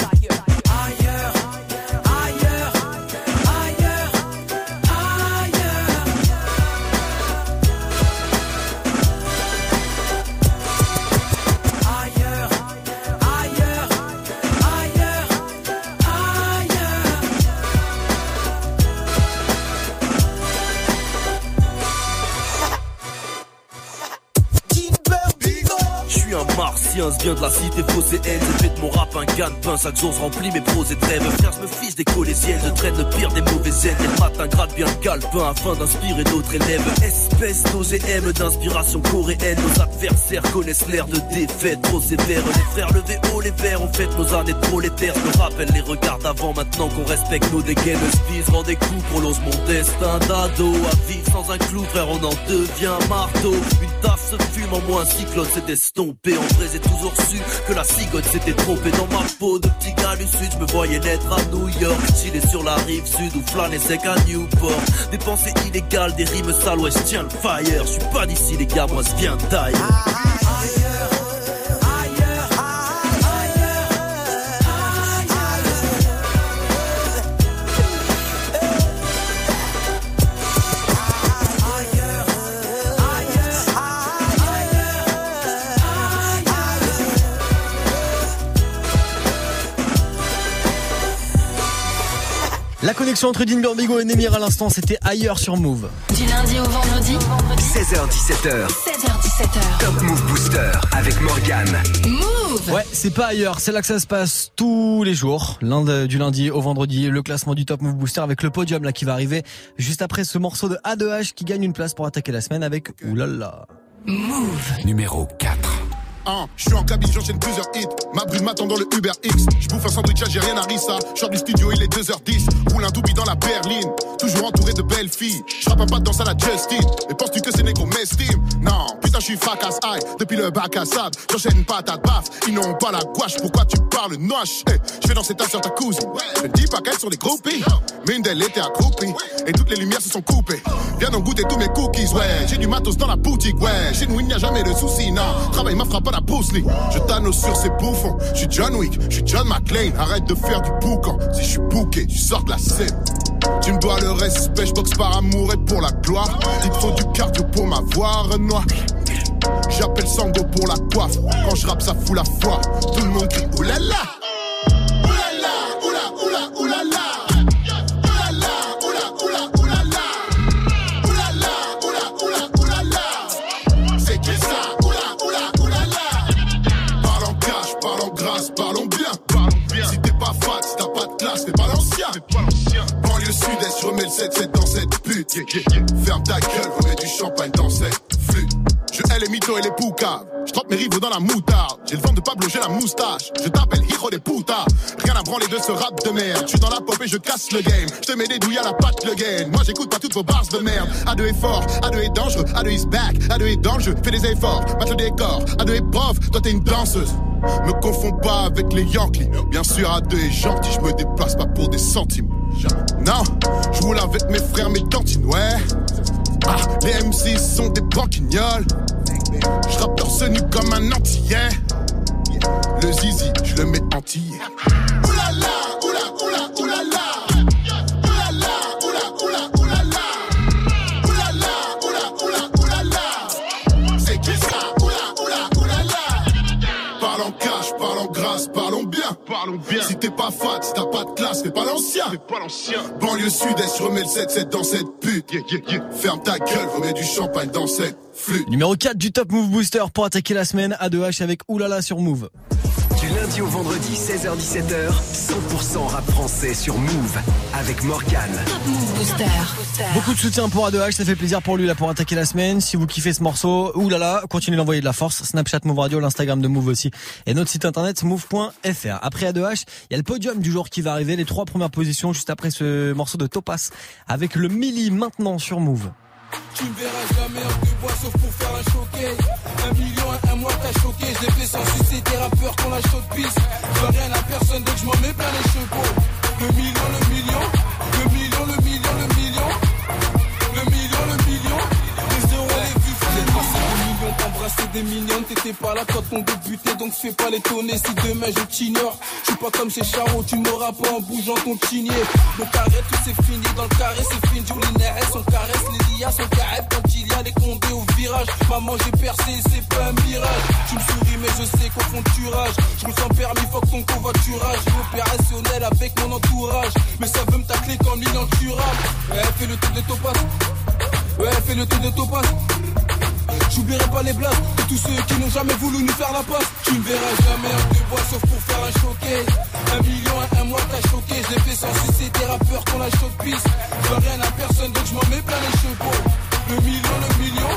Suis un martien, ce vient de la cité fausse et haine J'ai fait mon rap un gagne-pain, chaque jour je remplis mes pros et trêves. Frère, je me fiche des collégiennes, je traîne le pire des mauvaises aides Et le matin gratte bien le calepin afin d'inspirer d'autres élèves. Espèce d'OGM d'inspiration coréenne. Nos adversaires connaissent l'air de défaite trop sévère. Les frères levez haut les verres, on fête nos années de prolétaires. Je me rappelle les regards d'avant, maintenant qu'on respecte nos dégaines. Je rends des coups, prolonge mon destin d'ado. À vivre sans un clou, frère, on en devient marteau tasse se fume en moins, un cyclone s'est estompé. En vrai, j'ai toujours su que la cigogne s'était trompée. Dans ma peau de petit gars du sud, je me voyais naître à New York. Chiller sur la rive sud ou flâner sec à Newport. Des pensées illégales, des rimes sales, ouais, tiens le fire. Je suis pas d'ici les gars, moi je viens d'ailleurs connexion entre Dean Burbigo et Nemir à l'instant, c'était ailleurs sur Move. Du lundi au vendredi, 16h17h, 16h17h. Top Move Booster avec Morgan. Move Ouais, c'est pas ailleurs, c'est là que ça se passe tous les jours, lundi, du lundi au vendredi, le classement du Top Move Booster avec le podium là qui va arriver juste après ce morceau de A2H qui gagne une place pour attaquer la semaine avec oulala. Move. Numéro 4. Je suis en cabine, j'enchaîne plusieurs hits. Ma brune m'attend dans le Uber X. Je bouffe un sandwich, j'ai rien à rissa. Je du studio, il est 2h10. Roule un doubi dans la berline. Toujours entouré de belles filles. Je rappe un pas de danse à la Justin. Et penses-tu que ces négros m'estiment Non, putain, je suis fracasse aïe. Depuis le bac à sable, j'enchaîne pas ta baffe. Ils n'ont pas la gouache, pourquoi tu parles noche? Hey, Je fais danser ta soeur, ta cousine. Ne dis pas qu'elles sont des groupies. Mais une d'elles était accroupie. Et toutes les lumières se sont coupées. Viens donc goûter tous mes cookies, ouais. J'ai du matos dans la boutique, ouais. Chez nous, il n'y a jamais de soucis, non. Travail ma frappe à Je t'annonce sur ces bouffons. Je suis John Wick, je suis John McClane. Arrête de faire du boucan. Si je suis bouqué, tu sors de la scène. Tu me dois le respect, je boxe par amour et pour la gloire. Il faut du cardio pour m'avoir, Renoir. J'appelle Sango pour la coiffe. Quand je rappe, ça fout la foi. Tout le monde oula, oulala. Ferme ta gueule, remets du champagne dans cette flûte. Je hais les mythos et les poucaves. Je trempe mes rivaux dans la moutarde. J'ai le vent de Pablo, j'ai la moustache. Je t'appelle hijo des putas. Rien à branler de ce rap de merde. Je suis dans la pop et je casse le game. Je te mets des douilles à la patte le game. Moi j'écoute pas toutes vos bars de merde. A2 est fort, A2 est dangereux, A2 is back, A2 est dans le jeu. Fais des efforts, match le décor. A2 est prof, toi t'es une danseuse. Me confonds pas avec les Yankees. Bien sûr, A2 est gentil, je me déplace pas pour des centimes. Non, je roule avec mes frères, mes cantines, ouais. Ah, les MC sont des banquignoles. Je rappe torse nu comme un antillais. Le zizi, je le mets entier. Oulala, oula, oula. Oulala, t'es pas fat, si t'as pas de classe, fais pas l'ancien. Fais pas l'ancien. Banlieue sud-est, je remets le 7-7 dans cette pute. Ferme ta gueule, remets du champagne dans cette flûte. Numéro 4 du Top Move Booster pour attaquer la semaine A2H avec Oulala sur Move. Du lundi au vendredi, 16h-17h, 100% rap français sur Move avec Morgan. Beaucoup de soutien pour A2H, ça fait plaisir pour lui là pour attaquer la semaine. Si vous kiffez ce morceau, oulala, continuez d'envoyer de la force. Snapchat Move Radio, l'Instagram de Move aussi. Et notre site internet move.fr. Après A2H, il y a le podium du jour qui va arriver. Les trois premières positions juste après ce morceau de Topaz avec le Milli maintenant sur Move. Tu me verras jamais en deux bois sauf pour faire un choqué Un million un mois t'as choqué. Je l'ai fait sans sucer tes rappeurs qu'on la chaude pisse Je rien à personne donc je m'en mets plein les chevaux. Le million Le million, le million, t'embrasser des mignonnes T'étais pas là quand on débutait donc fais pas l'étonner Si demain je t'ignore Je suis pas comme ces charros Tu m'auras pas en bougeant ton chigné Donc arrête tout c'est fini dans le carré C'est fini, les nerfs on caresse Les lias sont carrés quand il y a les condés au virage. Maman j'ai percé c'est pas un mirage. Tu me souris mais je sais qu'au fond tu rages. Je me sens permis faut que ton covoiturage Opérationnel avec mon entourage. Mais ça veut me tacler comme l'inenturable Ouais fais le tour de topaz Ouais fais le tour de topaz J'oublierai pas les blagues de tous ceux qui n'ont jamais voulu nous faire la passe. Tu ne verras jamais un deux bois sauf pour faire un choqué. Un million et un mois t'as choqué. Je l'ai fait sans sucer des rappeurs qu'on la chaude pisse. Je rien à personne donc je m'en mets plein les chevaux. Le million, le million,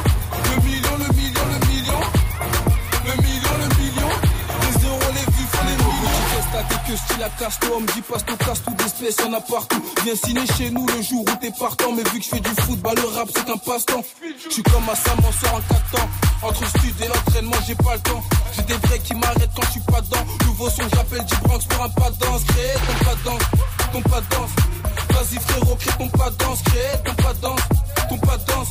tes queues style à casse-toi. On me dit passe ton casse tout d'espèces, y'en a partout. Viens signer chez nous le jour où t'es partant. Mais vu que je fais du foot, bah le rap c'est un passe-temps. Je suis comme à Sam, sort en 4 temps. Entre stud et l'entraînement, j'ai pas le temps. J'ai des vrais qui m'arrêtent quand je suis pas dedans. Nouveau son, j'appelle du Bronx pour un pas de danse. Crée ton pas de danse, ton pas de danse. Vas-y frérot, crée ton pas de danse. Crée ton pas de danse, ton pas de danse.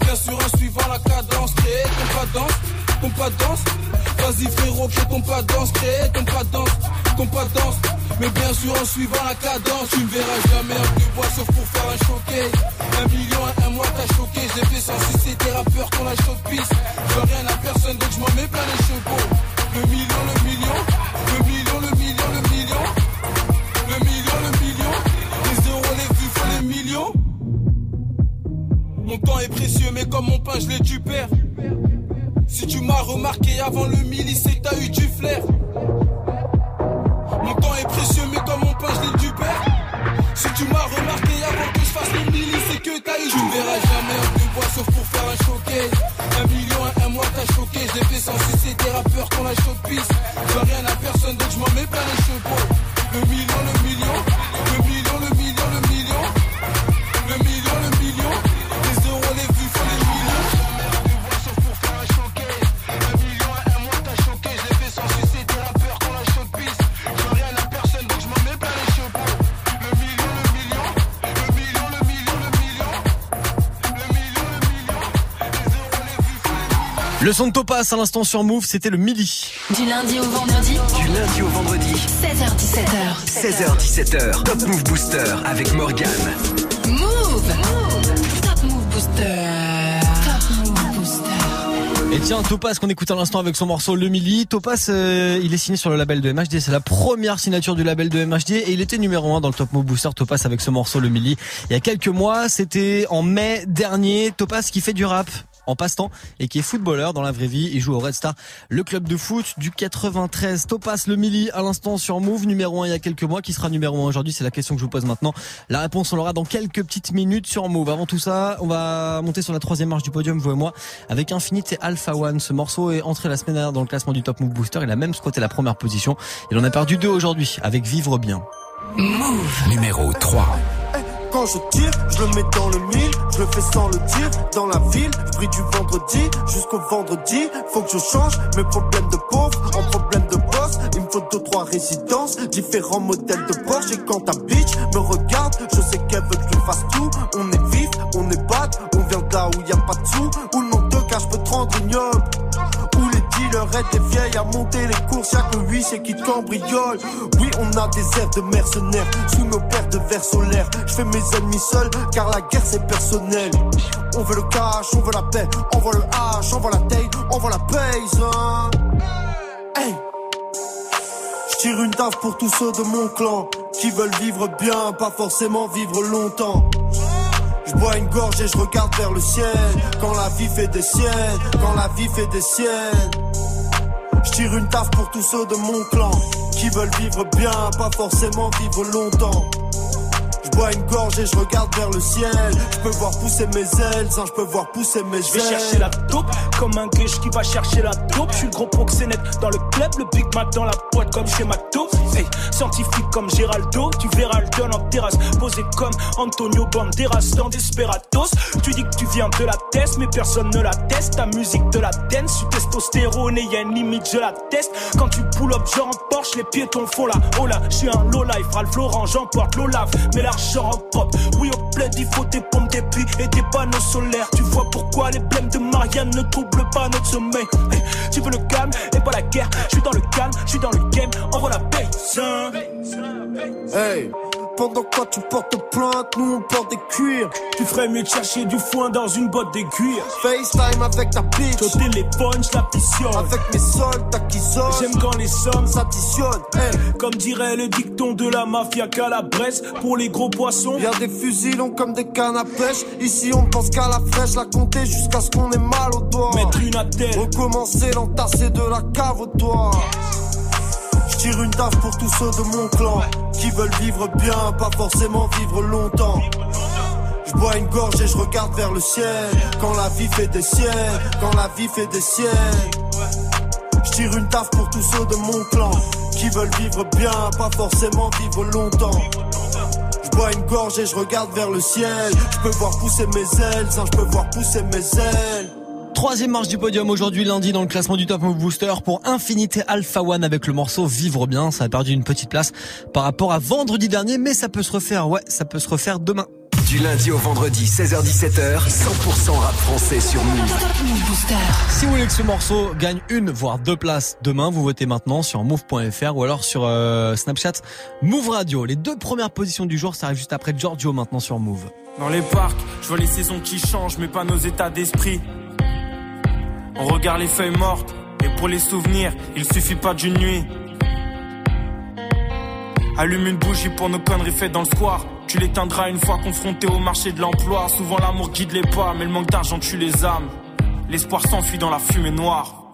Bien sûr, en suivant la cadence. Crée ton pas de danse, ton pas de danse. Vas-y frérot, crée ton pas de danse. Crée ton pas de danse, ton pas. Mais bien sûr, en suivant la cadence. Tu me verras jamais en deux bois sauf pour faire un choqué. Un million un mois t'as choqué. J'ai fait sans sucer tes rappeurs qu'on la pisse. Je rien à personne donc je m'en mets plein les chevaux. Le million, le million, le million, le million, le million. Le million, le million. Les euros, les vues, faut les millions. Mon temps est précieux, mais comme mon pain, je l'ai du père. Si tu m'as remarqué avant le milli, c'est t'as eu du flair. Eu. Tu me verras jamais son de Topaz à l'instant sur Move, c'était le Milli. Du lundi au vendredi, Du lundi au vendredi, 16h17h. 16h-17h, Top Move Booster avec Morgan. Move. Top Move Booster. Top Move Booster. Et tiens, Topaz qu'on écoute à l'instant avec son morceau Le Milli. Topaz, euh, il est signé sur le label de MHD. C'est la première signature du label de MHD et il était numéro 1 dans le Top Move Booster Topaz avec ce morceau Le Milli. Il y a quelques mois, c'était en mai dernier. Topaz qui fait du rap? En passe-temps et qui est footballeur dans la vraie vie. Il joue au Red Star, le club de foot du 93. Topas le Mili à l'instant sur Move, numéro 1 il y a quelques mois. Qui sera numéro 1 aujourd'hui C'est la question que je vous pose maintenant. La réponse on l'aura dans quelques petites minutes sur Move. Avant tout ça, on va monter sur la troisième marche du podium, vous et moi, avec Infinite et Alpha One. Ce morceau est entré la semaine dernière dans le classement du Top Move Booster. Il a même squatté la première position. Il en a perdu deux aujourd'hui avec Vivre Bien. Move numéro 3. Quand je tire, je le mets dans le mille, je le fais sans le dire, dans la ville, je du vendredi jusqu'au vendredi, faut que je change mes problèmes de pauvre en problèmes de boss, il me faut deux trois résidences, différents modèles de Porsche et quand ta bitch me regarde, je sais qu'elle veut que je fasse tout, on est vif, on est bad, on vient de là où y a pas de sous, où le manque de cash peut te rendre ignoble, aident des vieilles à monter les courses, y'a que c'est qui cambriole, oui on a des airs de mercenaires, sous nos paires de verres solaires, je fais mes ennemis seuls, car la guerre c'est personnel. On veut le cash, on veut la paix, on veut le hache, on veut la taille, on veut la paise. Hein. Hey. Je tire une taf pour tous ceux de mon clan qui veulent vivre bien, pas forcément vivre longtemps. Je bois une gorge et je regarde vers le ciel. Quand la vie fait des siennes, quand la vie fait des siennes. Je tire une taf pour tous ceux de mon clan qui veulent vivre bien, pas forcément vivre longtemps. Je bois une gorge et je regarde vers le ciel. Je peux voir pousser mes ailes, je peux voir pousser mes ailes. Je vais chercher la taupe comme un gueche qui va chercher la taupe. Je suis le gros proxénète dans le club, le Big Mac dans la boîte comme chez McDo. Hey, scientifique comme Géraldo, tu verras le don en terrasse. Posé comme Antonio Banderas dans Desperados. Tu dis que tu viens de la test, mais personne ne la teste. Ta musique de la dance, tu testostérone et y a une limite, je la teste. Quand tu pull up, genre en Porsche, les piétons font la oh là. Je suis un low life, Ralph Laurent, j'emporte l'Olaf. Mais l'argent en propre, oui au plaid, il faut des pompes, des puits et des panneaux solaires. Tu vois pourquoi les blèmes de Marianne ne troublent pas notre sommeil. Tu veux le calme et pas la guerre. Je suis dans le calme, je suis dans le game, envoie la paix. Hey, pendant quoi tu portes plainte, nous on porte des cuirs. Tu ferais mieux de chercher du foin dans une botte d'aiguille. FaceTime avec ta bitch. Au téléphone, je l'additionne. Avec mes soldats qui. J'aime quand les sommes s'additionnent. Hey. Comme dirait le dicton de la mafia qu'à la Bresse, pour les gros poissons. Y'a des fusils longs comme des cannes à pêche. Ici on pense qu'à la fraîche, la compter jusqu'à ce qu'on ait mal au doigt. Mettre une attelle. Recommencer l'entasser de la cave au toit. Je tire une taf pour tous ceux de mon clan qui veulent vivre bien, pas forcément vivre longtemps. Je bois une gorge et je regarde vers le ciel. Quand la vie fait des siennes, quand la vie fait des siennes. Je tire une taf pour tous ceux de mon clan qui veulent vivre bien, pas forcément vivre longtemps. Je bois une gorge et je regarde vers le ciel. Je peux voir pousser mes ailes, sans je peux voir pousser mes ailes. Troisième marche du podium aujourd'hui lundi dans le classement du Top Move Booster pour Infinité Alpha One avec le morceau Vivre bien. Ça a perdu une petite place par rapport à vendredi dernier, mais ça peut se refaire. Ouais, ça peut se refaire demain. Du lundi au vendredi, 16h17h, 100% rap français sur Move. Si vous voulez que ce morceau gagne une, voire deux places demain, vous votez maintenant sur move.fr ou alors sur euh, Snapchat Move Radio. Les deux premières positions du jour, ça arrive juste après Giorgio maintenant sur Move. Dans les parcs, je vois les saisons qui changent, mais pas nos états d'esprit. On regarde les feuilles mortes, et pour les souvenirs, il suffit pas d'une nuit. Allume une bougie pour nos conneries faites dans le square. Tu l'éteindras une fois confronté au marché de l'emploi. Souvent l'amour guide les pas, mais le manque d'argent tue les âmes. L'espoir s'enfuit dans la fumée noire.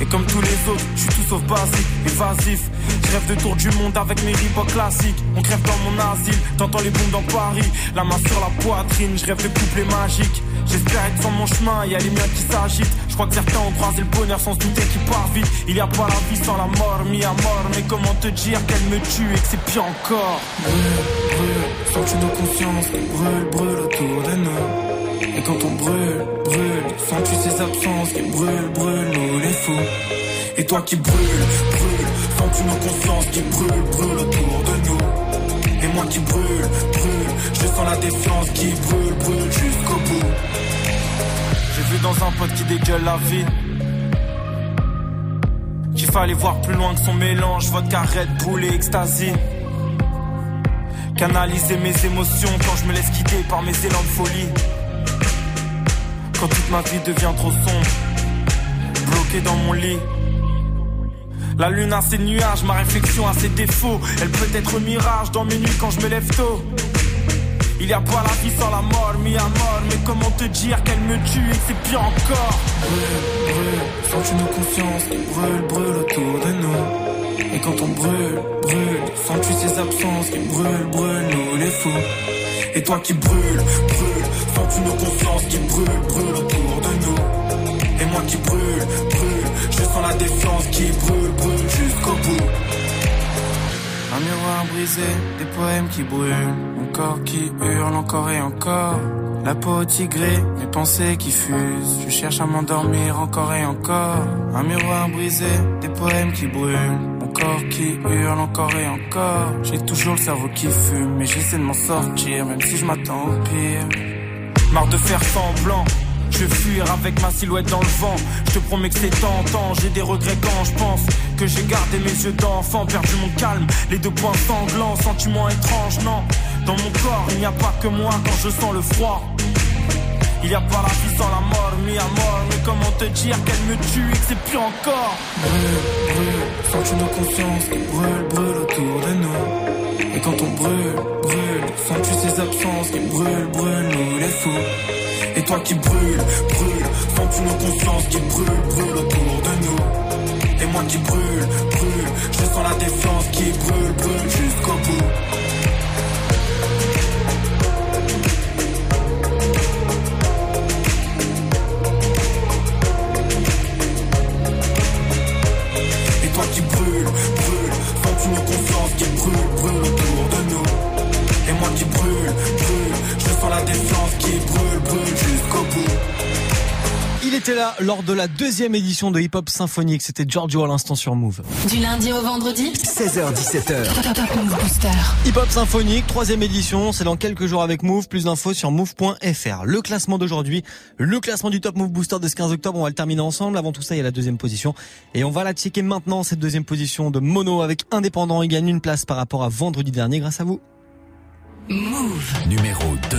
Et comme tous les autres, je suis tout sauf basique, évasif. Je rêve de tour du monde avec mes Reebok classiques. On crève dans mon asile, t'entends les bombes dans Paris. La main sur la poitrine, je rêve de couples magiques. J'espère être sur mon chemin, y a les miens qui s'agitent. Je crois que certains ont croisé le bonheur sans se douter qu'il part vite. Il y a pas la vie sans la mort, mis à mort. Mais comment te dire qu'elle me tue et que c'est pire encore? Brûle, brûle, sens-tu nos consciences? Qui brûlent, brûlent autour de nous Et quand on brûle, brûle, sens-tu ces absences qui brûlent, brûlent nous les fous. Et toi qui brûle, brûle, sens-tu nos consciences qui brûlent, brûlent autour de nous. Et moi qui brûle, brûle, je sens la défiance qui brûle, brûle jusqu'au bout. J'ai vu dans un pote qui dégueule la vie. Qu'il fallait voir plus loin que son mélange Vodka, Red Bull et ecstasy. Canaliser mes émotions quand je me laisse quitter par mes élans de folie Quand toute ma vie devient trop sombre Bloqué dans mon lit la lune a ses nuages, ma réflexion a ses défauts. Elle peut être mirage dans mes nuits quand je me lève tôt. Il y a pas la vie sans la mort, mis à mort. Mais comment te dire qu'elle me tue et c'est pire encore? Brûle, brûle, sens-tu nos consciences qui brûlent, brûlent autour de nous Et quand on brûle, brûle, sens-tu ces absences qui brûlent, brûlent nous les fous? Et toi qui brûles, brûle, sens-tu nos consciences qui brûlent, brûlent autour de nous Et moi qui brûle, brûle, je sens la défiance qui brûle, brûle jusqu'au bout un miroir brisé, des poèmes qui brûlent, mon corps qui hurle encore et encore. La peau tigrée, mes pensées qui fusent. Je cherche à m'endormir encore et encore. Un miroir brisé, des poèmes qui brûlent. Corps qui hurle encore et encore. J'ai toujours le cerveau qui fume, mais j'essaie de m'en sortir, même si je m'attends au pire. Marre de faire semblant. Je fuir avec ma silhouette dans le vent. Je te promets que c'est tentant. J'ai des regrets quand je pense que j'ai gardé mes yeux d'enfant, perdu mon calme, les deux points sanglants, sentiments étranges, non. Dans mon corps, il n'y a pas que moi quand je sens le froid. Il n'y a pas la vie sans la mort, mis à mort. Mais comment te dire qu'elle me tue et que c'est pire encore? Brûle, brûle, sens-tu nos consciences qui brûlent, brûlent autour de nous. Et quand on brûle, brûle, sens-tu ces absences qui brûlent, brûlent nous les fous. Et toi qui brûles, brûle, sens-tu nos consciences qui brûlent, brûlent autour de nous. Et moi qui brûle, brûle, je sens la défiance qui brûle, brûle jusqu'au bout Il était là lors de la deuxième édition de Hip Hop Symphonique. C'était Giorgio à l'instant sur Move. Du lundi au vendredi 16h17h. Top Move Booster. Hip Hop Symphonique, troisième édition, c'est dans quelques jours avec Move. Plus d'infos sur move.fr. Le classement d'aujourd'hui, le classement du Top Move Booster de ce 15 octobre, on va le terminer ensemble. Avant tout ça, il y a la deuxième position. Et on va la checker maintenant, cette deuxième position de Mono avec Indépendant. Il gagne une place par rapport à vendredi dernier grâce à vous. Move. Numéro 2.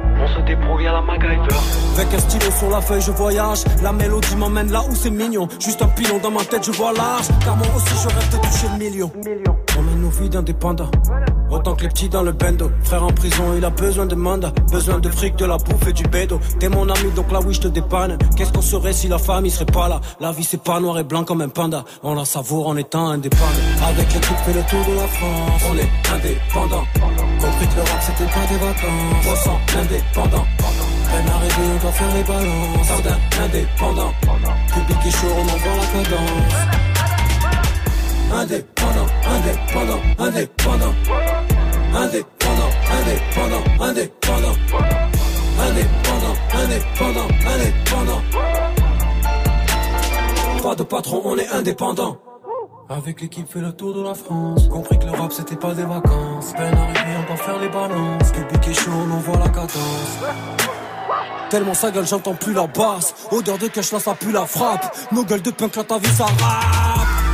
On se débrouille à la MacGyver. Avec un stylo sur la feuille, je voyage. La mélodie m'emmène là où c'est mignon. Juste un pilon dans ma tête, je vois large. Car moi aussi, je rêve de toucher le million. On mène nos vies d'indépendants. Autant que les petits dans le bendo. Frère en prison, il a besoin de mandat. Besoin de fric, de la bouffe et du bédo. T'es mon ami, donc là oui, je te dépanne. Qu'est-ce qu'on serait si la famille serait pas là? La vie, c'est pas noir et blanc comme un panda. On la savoure en étant indépendant. Avec l'équipe, fait le tour de la France. On est indépendant. Compris que le rap, c'était pas des vacances. 300 indépendant. Peine arrivée, on doit faire les balances. Sardin indépendant. Public et chaud, on envoie la cadence. Indépendant, indépendant, indépendant. Indépendant, indépendant, indépendant. Indépendant, indépendant, indépendant. Pas de patron, on est indépendant. Avec l'équipe fait le tour de la France Compris que le rap c'était pas des vacances Peine arrivée on doit faire les balances Public est chaud on envoie la cadence Tellement sa gueule j'entends plus la basse Odeur de cash là ça pue la frappe Nos gueules de punk là ta vie ça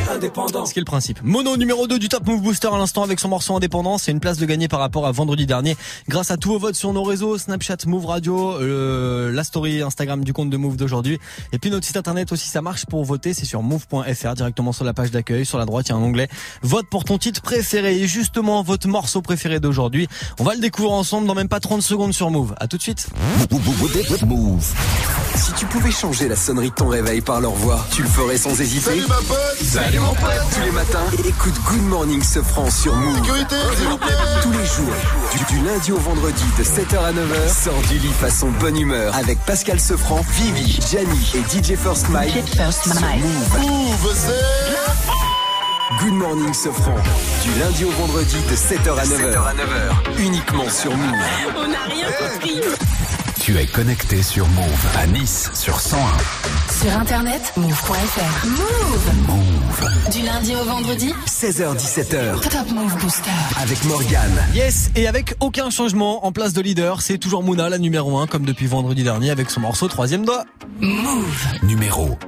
Est indépendant. Ce qui est le principe. Mono numéro 2 du Top Move Booster à l'instant avec son morceau indépendant. C'est une place de gagner par rapport à vendredi dernier grâce à tous vos votes sur nos réseaux Snapchat, Move Radio, euh, la story Instagram du compte de Move d'aujourd'hui. Et puis notre site internet aussi, ça marche pour voter. C'est sur move.fr directement sur la page d'accueil. Sur la droite, il y a un onglet vote pour ton titre préféré. Et justement, votre morceau préféré d'aujourd'hui. On va le découvrir ensemble dans même pas 30 secondes sur Move. À tout de suite. Move. Si tu pouvais changer la sonnerie de ton réveil par leur voix, tu le ferais sans hésiter. Salut ma pote Salut mon pote Tous les matins, écoute Good Morning Sofran sur Move. Sécurité, s'il vous plaît Tous les jours, du, du lundi au vendredi de 7h à 9h, sors du lit façon bonne humeur avec Pascal Sefranc, Vivi, Gianni et DJ First Mike. sur Move. Move, c'est... Good Morning Sofran, du lundi au vendredi de 7h à 9h. Uniquement sur Move. On n'a rien compris. Tu es connecté sur Move à Nice sur 101. Sur internet, move.fr. Move. Move. Du lundi au vendredi, 16h-17h Top Move Booster. avec Morgane. Yes, et avec aucun changement en place de leader, c'est toujours Mouna, la numéro 1, comme depuis vendredi dernier avec son morceau Troisième Doigt. Move. Numéro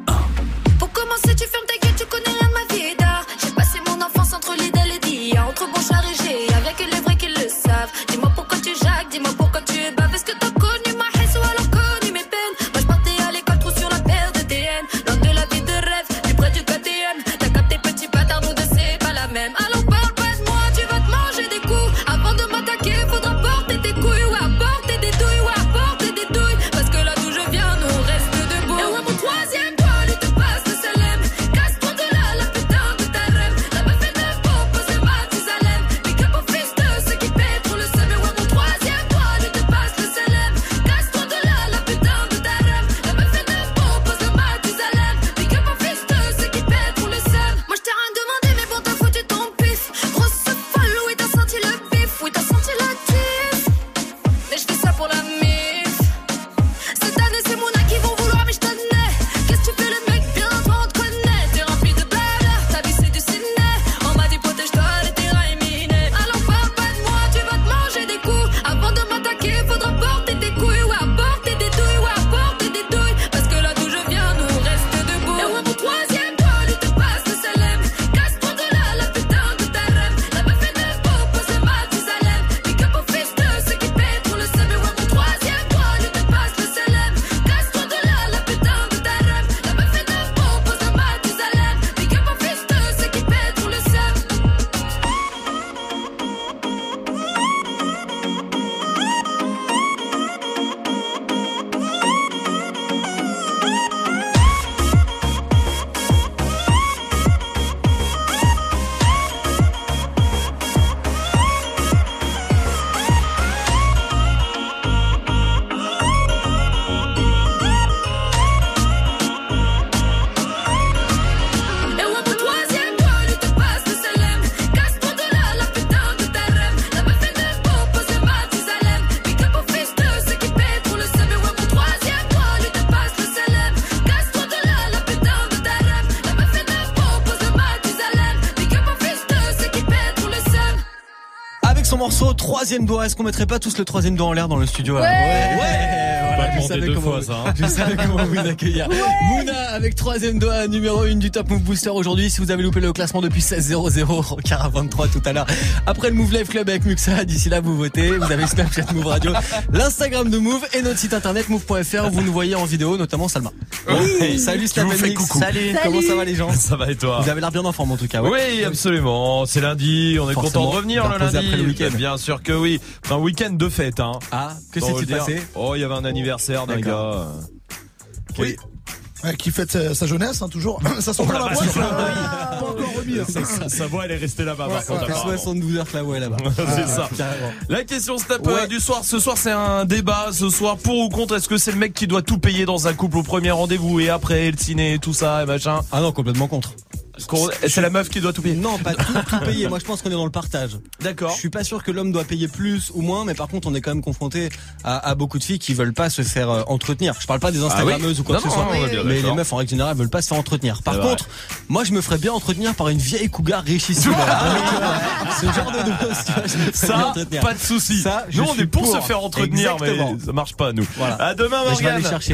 Troisième Doigt, est-ce qu'on mettrait pas tous le troisième doigt en l'air dans le studio là Ouais. Je demander savais deux comment, fois, ça, hein. je savais comment vous accueillir. Mouna avec troisième doigt numéro 1 du Top Move Booster aujourd'hui. Si vous avez loupé le classement depuis 16.00, car à 23 tout à l'heure, après le Move Live Club avec Muxa, d'ici là vous votez, vous avez Snapchat Move Radio, l'Instagram de Move et notre site internet move.fr où vous nous voyez en vidéo, notamment Salma. Oui. Salut vous fais Slamanic. coucou. Salut. Comment ça va les gens Ça va et toi Vous avez l'air bien en forme en tout cas. ouais. Oui, absolument. C'est lundi. On est Forcément, content de revenir le lundi. après le week-end. Bien sûr que oui. Un week-end de fête. Hein. Ah, que s'est-il passé Oh, il y avait un anniversaire d'un gars. Oui. Ouais, qui fête sa, sa jeunesse, hein, toujours. Ça sent Oh pas la voix, ça, pas encore remis. hein. Sa, voix, elle est restée là-bas. par Ouais, contre, ouais, Ça fait apparemment. 72 heures que la voix est là-bas. C'est ça. Carrément. La question Ouais. euh, du soir, ce soir c'est un débat. Ce soir, pour ou contre, est-ce que c'est le mec qui doit tout payer dans un couple au premier rendez-vous et après le ciné et tout ça et machin? Ah non, complètement contre. C'est la meuf qui doit tout payer. Non, pas tout, tout payer. Moi, je pense qu'on est dans le partage. D'accord. Je suis pas sûr que l'homme doit payer plus ou moins, mais par contre, on est quand même confronté à, à beaucoup de filles qui veulent pas se faire euh, entretenir. Je parle pas des Instagrammeuses ou quoi Ah Non, que ce soit, mais les meufs en règle générale veulent pas se faire entretenir. Par vrai. contre, moi, je me ferais bien entretenir par une vieille cougar richissime. Ce genre de dose, Ça, pas de souci. Ça, je Nous, on est pour, se faire entretenir, Exactement. mais ça marche pas, nous. Voilà. À demain, Mais je vais Morgane. aller chercher.